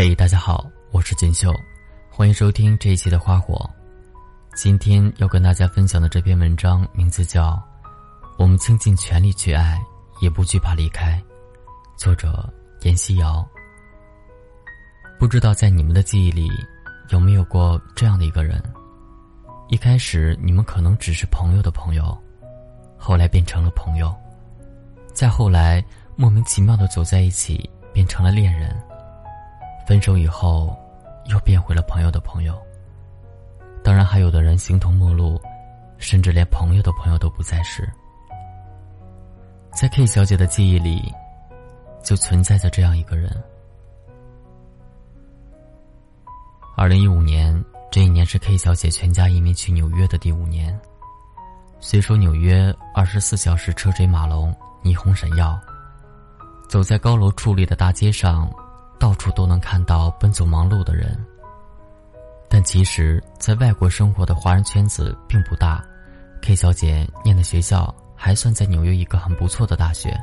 嘿，大家好，我是锦绣，欢迎收听这一期的花火。今天要跟大家分享的这篇文章名字叫《我们倾尽全力去爱，也不惧怕离开》，作者严希瑶。不知道在你们的记忆里，有没有过这样的一个人？一开始你们可能只是朋友的朋友，后来变成了朋友，再后来莫名其妙的走在一起，变成了恋人。分手以后，又变回了朋友的朋友。当然，还有的人形同陌路，甚至连朋友的朋友都不再是。在 K 小姐的记忆里，就存在着这样一个人。二零一五年，这一年是 K 小姐全家移民去纽约的第五年。虽说纽约二十四小时车水马龙、霓虹闪耀，走在高楼矗立的大街上。到处都能看到奔走忙碌的人，但其实，在外国生活的华人圈子并不大。K 小姐念的学校还算在纽约一个很不错的大学。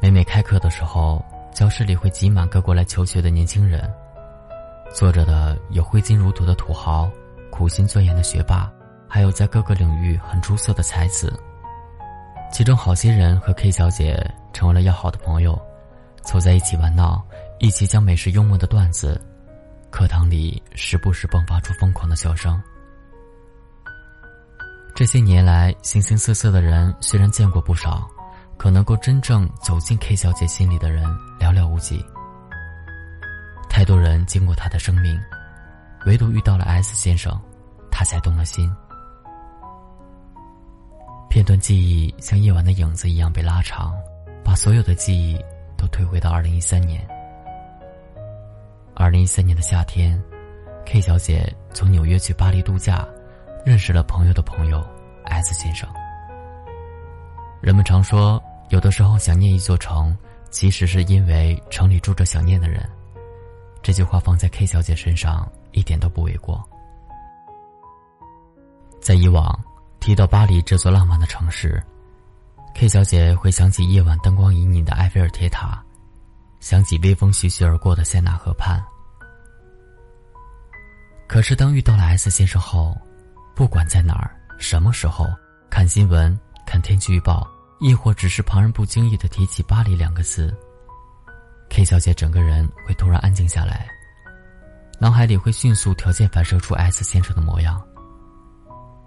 每每开课的时候，教室里会挤满各国来求学的年轻人，坐着的有挥金如土的土豪、苦心钻研的学霸，还有在各个领域很出色的才子。其中好些人和 K 小姐成为了要好的朋友。凑在一起玩闹，一起讲美食幽默的段子，课堂里时不时迸发出疯狂的笑声。这些年来，形形色色的人虽然见过不少，可能够真正走进 K 小姐心里的人寥寥无几。太多人经过她的生命，唯独遇到了 S 先生，她才动了心。片段记忆像夜晚的影子一样被拉长，把所有的记忆。都退回到二零一三年。二零一三年的夏天，K 小姐从纽约去巴黎度假，认识了朋友的朋友 S 先生。人们常说，有的时候想念一座城，其实是因为城里住着想念的人。这句话放在 K 小姐身上一点都不为过。在以往提到巴黎这座浪漫的城市。K 小姐会想起夜晚灯光旖旎的埃菲尔铁塔，想起微风徐徐而过的塞纳河畔。可是当遇到了 S 先生后，不管在哪儿、什么时候看新闻、看天气预报，亦或只是旁人不经意的提起巴黎两个字，K 小姐整个人会突然安静下来，脑海里会迅速条件反射出 S 先生的模样。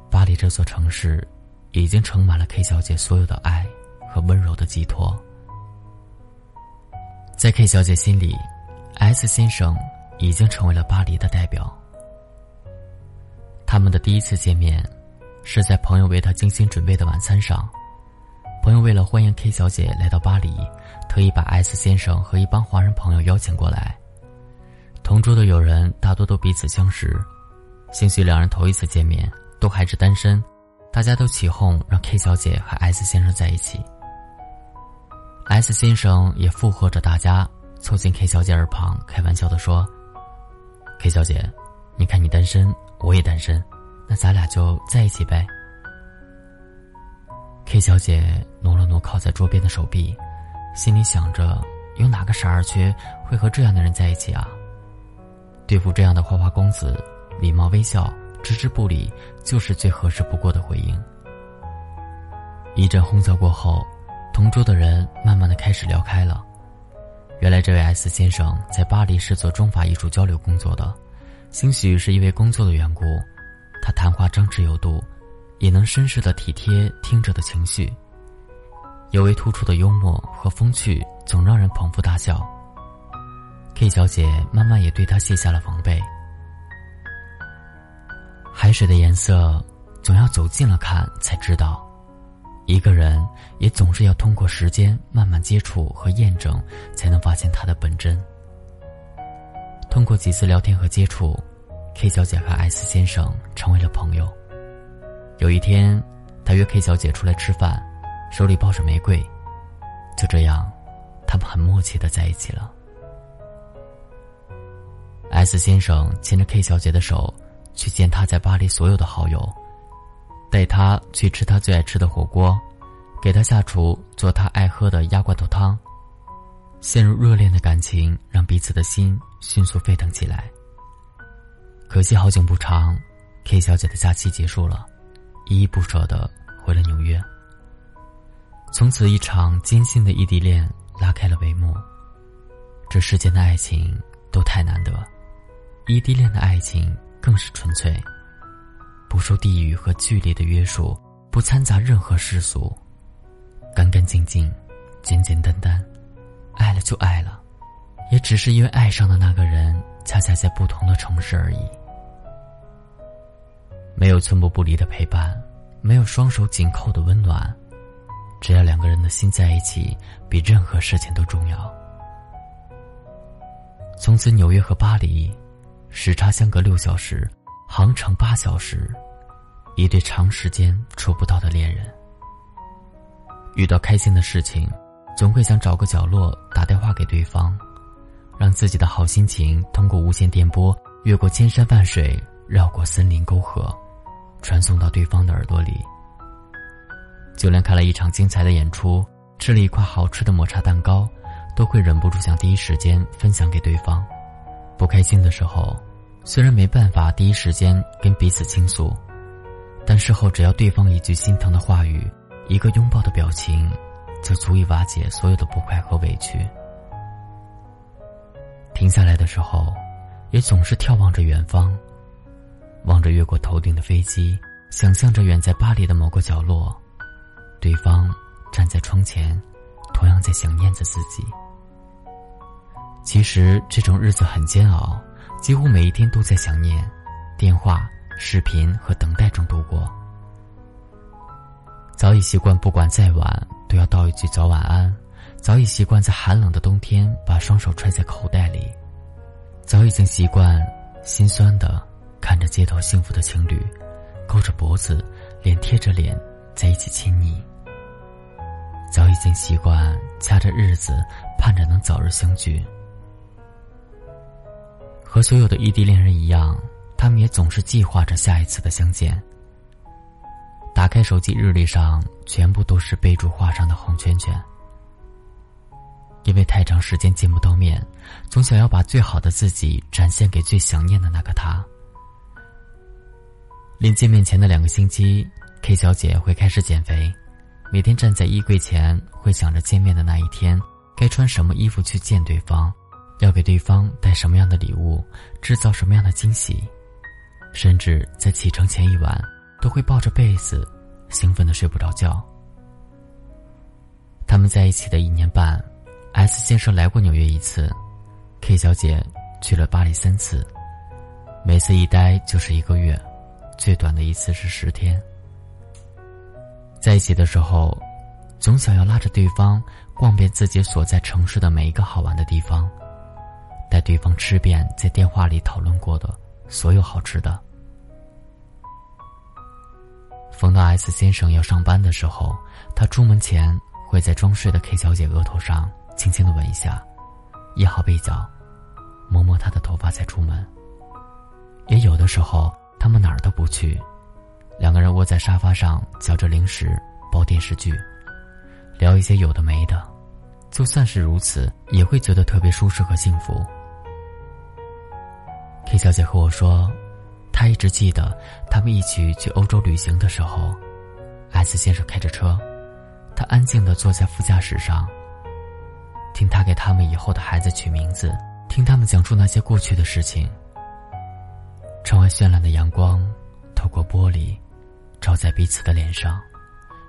巴黎这座城市。已经盛满了 K 小姐所有的爱和温柔的寄托。在 K 小姐心里，S 先生已经成为了巴黎的代表。他们的第一次见面，是在朋友为他精心准备的晚餐上。朋友为了欢迎 K 小姐来到巴黎，特意把 S 先生和一帮华人朋友邀请过来。同桌的友人大多都彼此相识，兴许两人头一次见面，都还是单身。大家都起哄让 K 小姐和 S 先生在一起，S 先生也附和着大家，凑近 K 小姐耳旁开玩笑的说：“K 小姐，你看你单身，我也单身，那咱俩就在一起呗。”K 小姐挪了挪靠在桌边的手臂，心里想着：有哪个傻二缺会和这样的人在一起啊？对付这样的花花公子，礼貌微笑。置之不理，就是最合适不过的回应。一阵哄笑过后，同桌的人慢慢的开始聊开了。原来这位 S 先生在巴黎是做中法艺术交流工作的，兴许是因为工作的缘故，他谈话张弛有度，也能绅士的体贴听者的情绪，尤为突出的幽默和风趣，总让人捧腹大笑。K 小姐慢慢也对他卸下了防备。海水的颜色，总要走近了看才知道；一个人也总是要通过时间慢慢接触和验证，才能发现他的本真。通过几次聊天和接触，K 小姐和 S 先生成为了朋友。有一天，他约 K 小姐出来吃饭，手里抱着玫瑰，就这样，他们很默契的在一起了。S 先生牵着 K 小姐的手。去见他在巴黎所有的好友，带他去吃他最爱吃的火锅，给他下厨做他爱喝的鸭罐头汤。陷入热恋的感情让彼此的心迅速沸腾起来。可惜好景不长，K 小姐的假期结束了，依依不舍的回了纽约。从此，一场艰辛的异地恋拉开了帷幕。这世间的爱情都太难得，异地恋的爱情更是纯粹，不受地域和距离的约束，不掺杂任何世俗，干干净净，简简单单，爱了就爱了，也只是因为爱上的那个人恰恰在不同的城市而已。没有寸步不离的陪伴，没有双手紧扣的温暖，只要两个人的心在一起，比任何事情都重要。从此，纽约和巴黎，时差相隔六小时，航程八小时，一对长时间触不到的恋人。遇到开心的事情，总会想找个角落打电话给对方，让自己的好心情通过无线电波越过千山万水，绕过森林沟壑，传送到对方的耳朵里。就连看了一场精彩的演出，吃了一块好吃的抹茶蛋糕。都会忍不住想第一时间分享给对方。不开心的时候，虽然没办法第一时间跟彼此倾诉，但事后只要对方一句心疼的话语，一个拥抱的表情，就足以瓦解所有的不快和委屈。停下来的时候，也总是眺望着远方，望着越过头顶的飞机，想象着远在巴黎的某个角落，对方站在窗前，同样在想念着自己。其实这种日子很煎熬，几乎每一天都在想念，电话、视频和等待中度过。早已习惯，不管再晚都要道一句早晚安；早已习惯，在寒冷的冬天把双手揣在口袋里；早已经习惯，心酸的看着街头幸福的情侣，勾着脖子，脸贴着脸在一起亲昵；早已经习惯，掐着日子盼着能早日相聚。和所有的异地恋人一样，他们也总是计划着下一次的相见。打开手机日历上，全部都是备注画上的红圈圈。因为太长时间见不到面，总想要把最好的自己展现给最想念的那个他。临见面前的两个星期，K 小姐会开始减肥，每天站在衣柜前，会想着见面的那一天该穿什么衣服去见对方。要给对方带什么样的礼物，制造什么样的惊喜，甚至在启程前一晚，都会抱着被子，兴奋的睡不着觉。他们在一起的一年半，S 先生来过纽约一次，K 小姐去了巴黎三次，每次一待就是一个月，最短的一次是十天。在一起的时候，总想要拉着对方逛遍自己所在城市的每一个好玩的地方。带对方吃遍在电话里讨论过的所有好吃的。逢到 S 先生要上班的时候，他出门前会在装睡的 K 小姐额头上轻轻的吻一下，掖好被角，摸摸她的头发再出门。也有的时候，他们哪儿都不去，两个人窝在沙发上嚼着零食，煲电视剧，聊一些有的没的。就算是如此，也会觉得特别舒适和幸福。K 小姐和我说，她一直记得他们一起去欧洲旅行的时候，S 先生开着车，他安静的坐在副驾驶上，听他给他们以后的孩子取名字，听他们讲述那些过去的事情。窗外绚烂的阳光透过玻璃，照在彼此的脸上，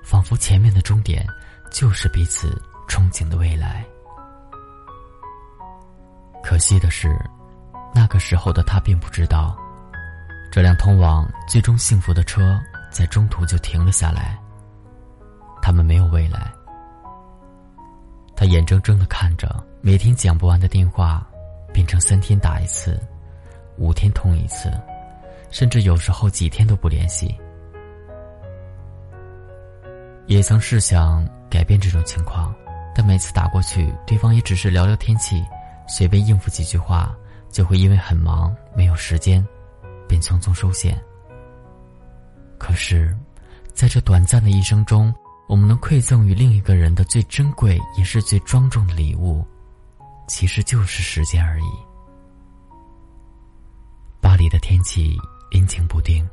仿佛前面的终点就是彼此憧憬的未来。可惜的是。那个时候的他并不知道，这辆通往最终幸福的车在中途就停了下来。他们没有未来。他眼睁睁的看着每天讲不完的电话，变成三天打一次，五天通一次，甚至有时候几天都不联系。也曾试想改变这种情况，但每次打过去，对方也只是聊聊天气，随便应付几句话。就会因为很忙没有时间，便匆匆收线。可是，在这短暂的一生中，我们能馈赠于另一个人的最珍贵也是最庄重的礼物，其实就是时间而已。巴黎的天气阴晴不定，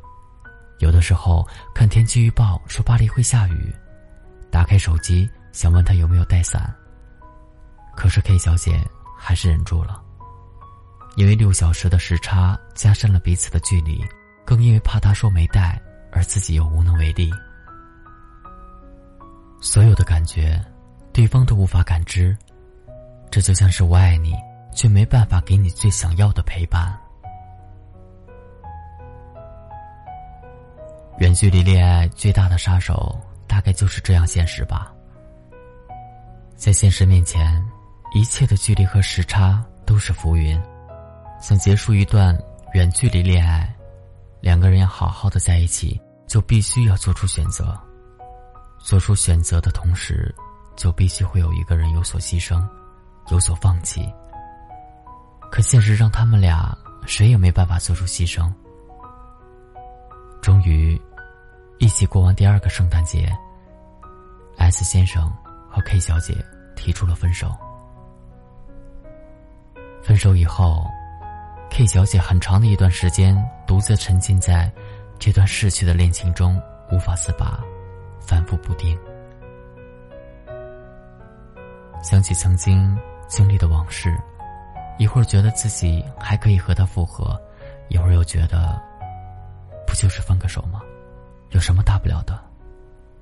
有的时候看天气预报说巴黎会下雨，打开手机想问他有没有带伞。可是 K 小姐还是忍住了，因为六小时的时差加深了彼此的距离，更因为怕他说没带，而自己又无能为力。所有的感觉，对方都无法感知，这就像是我爱你，却没办法给你最想要的陪伴。远距离恋爱最大的杀手，大概就是这样现实吧。在现实面前。一切的距离和时差都是浮云。想结束一段远距离恋爱，两个人要好好的在一起，就必须要做出选择。做出选择的同时，就必须会有一个人有所牺牲，有所放弃。可现实让他们俩谁也没办法做出牺牲。终于，一起过完第二个圣诞节，S 先生和 K 小姐提出了分手。分手以后，K 小姐很长的一段时间独自沉浸在这段逝去的恋情中，无法自拔，反复不定。想起曾经经历的往事，一会儿觉得自己还可以和他复合，一会儿又觉得，不就是分个手吗？有什么大不了的？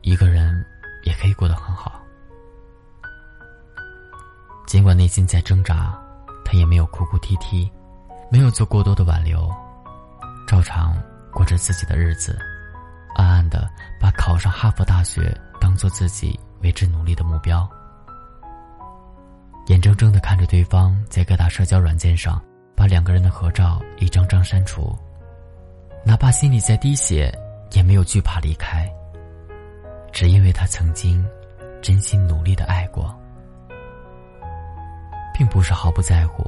一个人也可以过得很好。尽管内心在挣扎。他也没有哭哭啼啼，没有做过多的挽留，照常过着自己的日子，暗暗的把考上哈佛大学当做自己为之努力的目标，眼睁睁的看着对方在各大社交软件上把两个人的合照一张张删除，哪怕心里在滴血，也没有惧怕离开，只因为他曾经真心努力的爱过。并不是毫不在乎，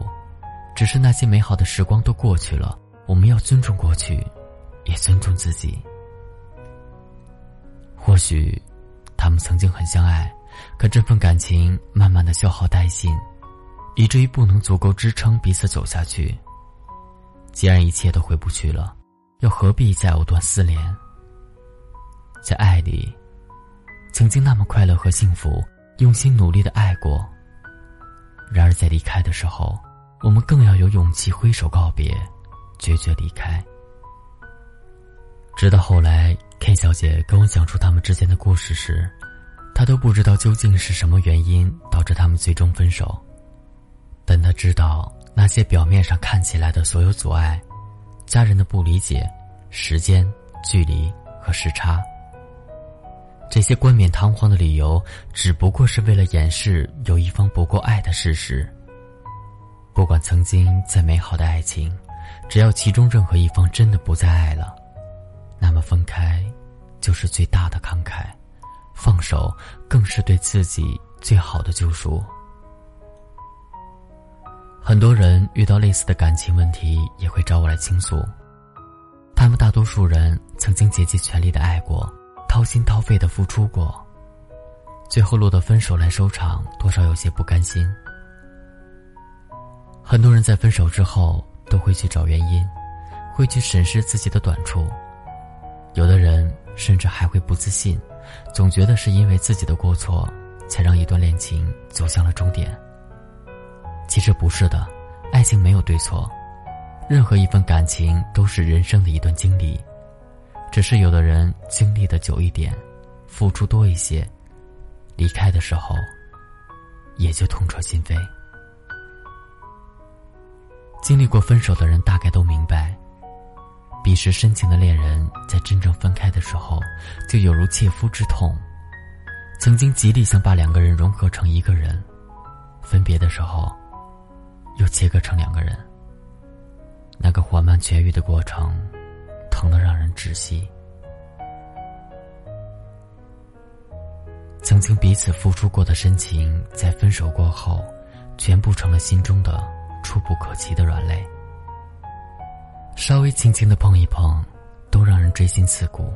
只是那些美好的时光都过去了，我们要尊重过去，也尊重自己。或许，他们曾经很相爱，可这份感情慢慢的消耗殆尽，以至于不能足够支撑彼此走下去。既然一切都回不去了，又何必再藕断丝连？在爱里，曾经那么快乐和幸福，用心努力的爱过。然而，在离开的时候，我们更要有勇气挥手告别，决绝离开。直到后来，K 小姐跟我讲述他们之间的故事时，她都不知道究竟是什么原因导致他们最终分手。但她知道，那些表面上看起来的所有阻碍，家人的不理解、时间、距离和时差。这些冠冕堂皇的理由，只不过是为了掩饰有一方不够爱的事实。不管曾经再美好的爱情，只要其中任何一方真的不再爱了，那么分开，就是最大的慷慨，放手更是对自己最好的救赎。很多人遇到类似的感情问题，也会找我来倾诉。他们大多数人曾经竭尽全力的爱过。掏心掏肺的付出过，最后落得分手来收场，多少有些不甘心。很多人在分手之后都会去找原因，会去审视自己的短处，有的人甚至还会不自信，总觉得是因为自己的过错，才让一段恋情走向了终点。其实不是的，爱情没有对错，任何一份感情都是人生的一段经历。只是有的人经历的久一点，付出多一些，离开的时候，也就痛彻心扉。经历过分手的人大概都明白，彼时深情的恋人在真正分开的时候，就有如切肤之痛。曾经极力想把两个人融合成一个人，分别的时候，又切割成两个人。那个缓慢痊愈的过程。疼得让人窒息。曾经彼此付出过的深情，在分手过后，全部成了心中的触不可及的软肋。稍微轻轻的碰一碰，都让人锥心刺骨。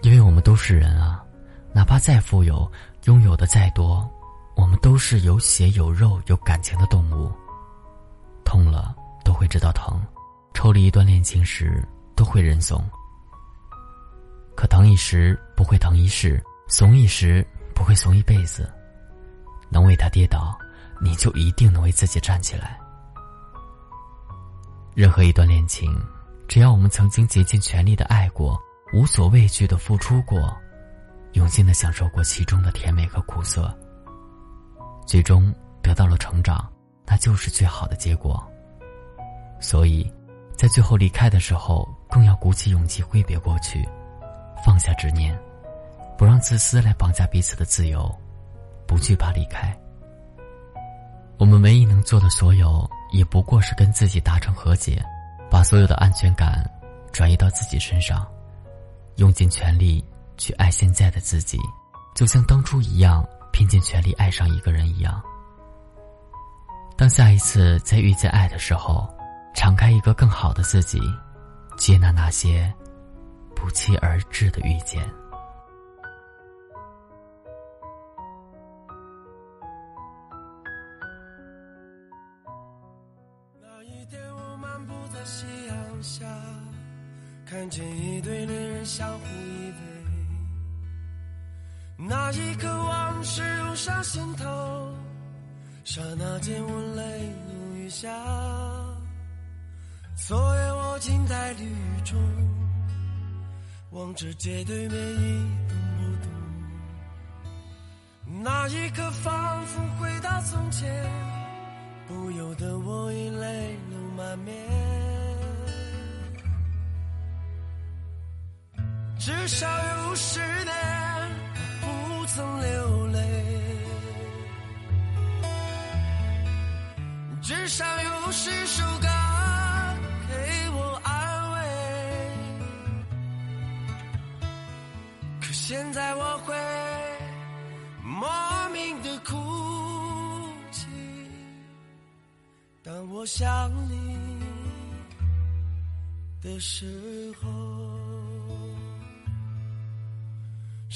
因为我们都是人啊，哪怕再富有，拥有的再多，我们都是有血有肉有感情的动物。痛了都会知道疼，抽离一段恋情时都会认怂。可疼一时不会疼一世，怂一时不会怂一辈子。能为他跌倒，你就一定能为自己站起来。任何一段恋情，只要我们曾经竭尽全力的爱过，无所畏惧的付出过，用心的享受过其中的甜美和苦涩，最终得到了成长，那就是最好的结果。所以，在最后离开的时候，更要鼓起勇气挥别过去，放下执念，不让自私来绑架彼此的自由，不惧怕离开。我们唯一能做的所有。也不过是跟自己达成和解，把所有的安全感转移到自己身上，用尽全力去爱现在的自己，就像当初一样，拼尽全力爱上一个人一样。当下一次再遇见爱的时候，敞开一个更好的自己，接纳那些不期而至的遇见。看见一对恋人相互依偎，那一刻往事涌上心头，刹那间我泪如雨下。昨夜我静在绿中，望着街对面一动不动，那一刻仿佛回到从前，不由得我已泪流满面。至少有十年不曾流泪，至少有十首歌给我安慰。可现在我会莫名的哭泣，当我想你的时候。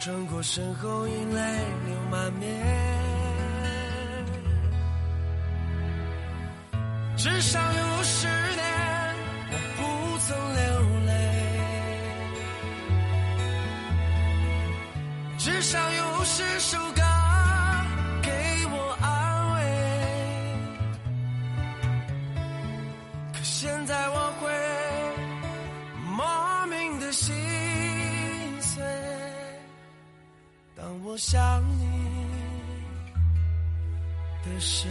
转过身后，已泪流满面。至少有十年，我不曾流泪。至少有十首歌的时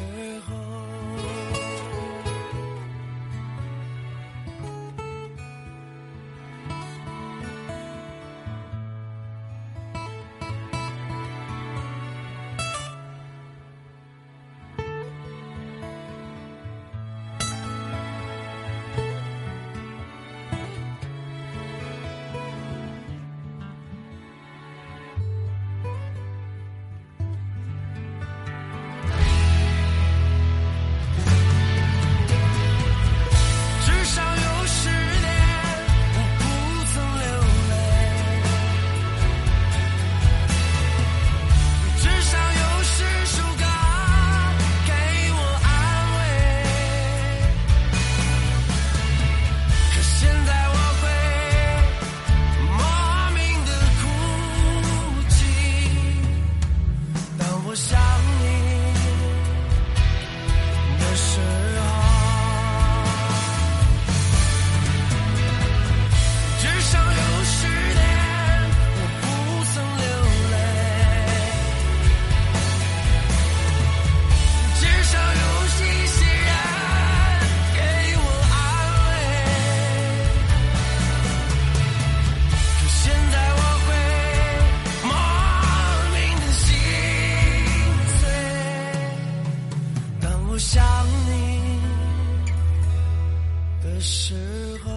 时候。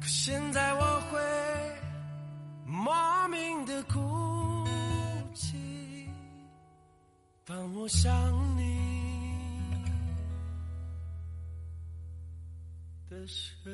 可现在我会莫名的哭泣，当我想你的时候。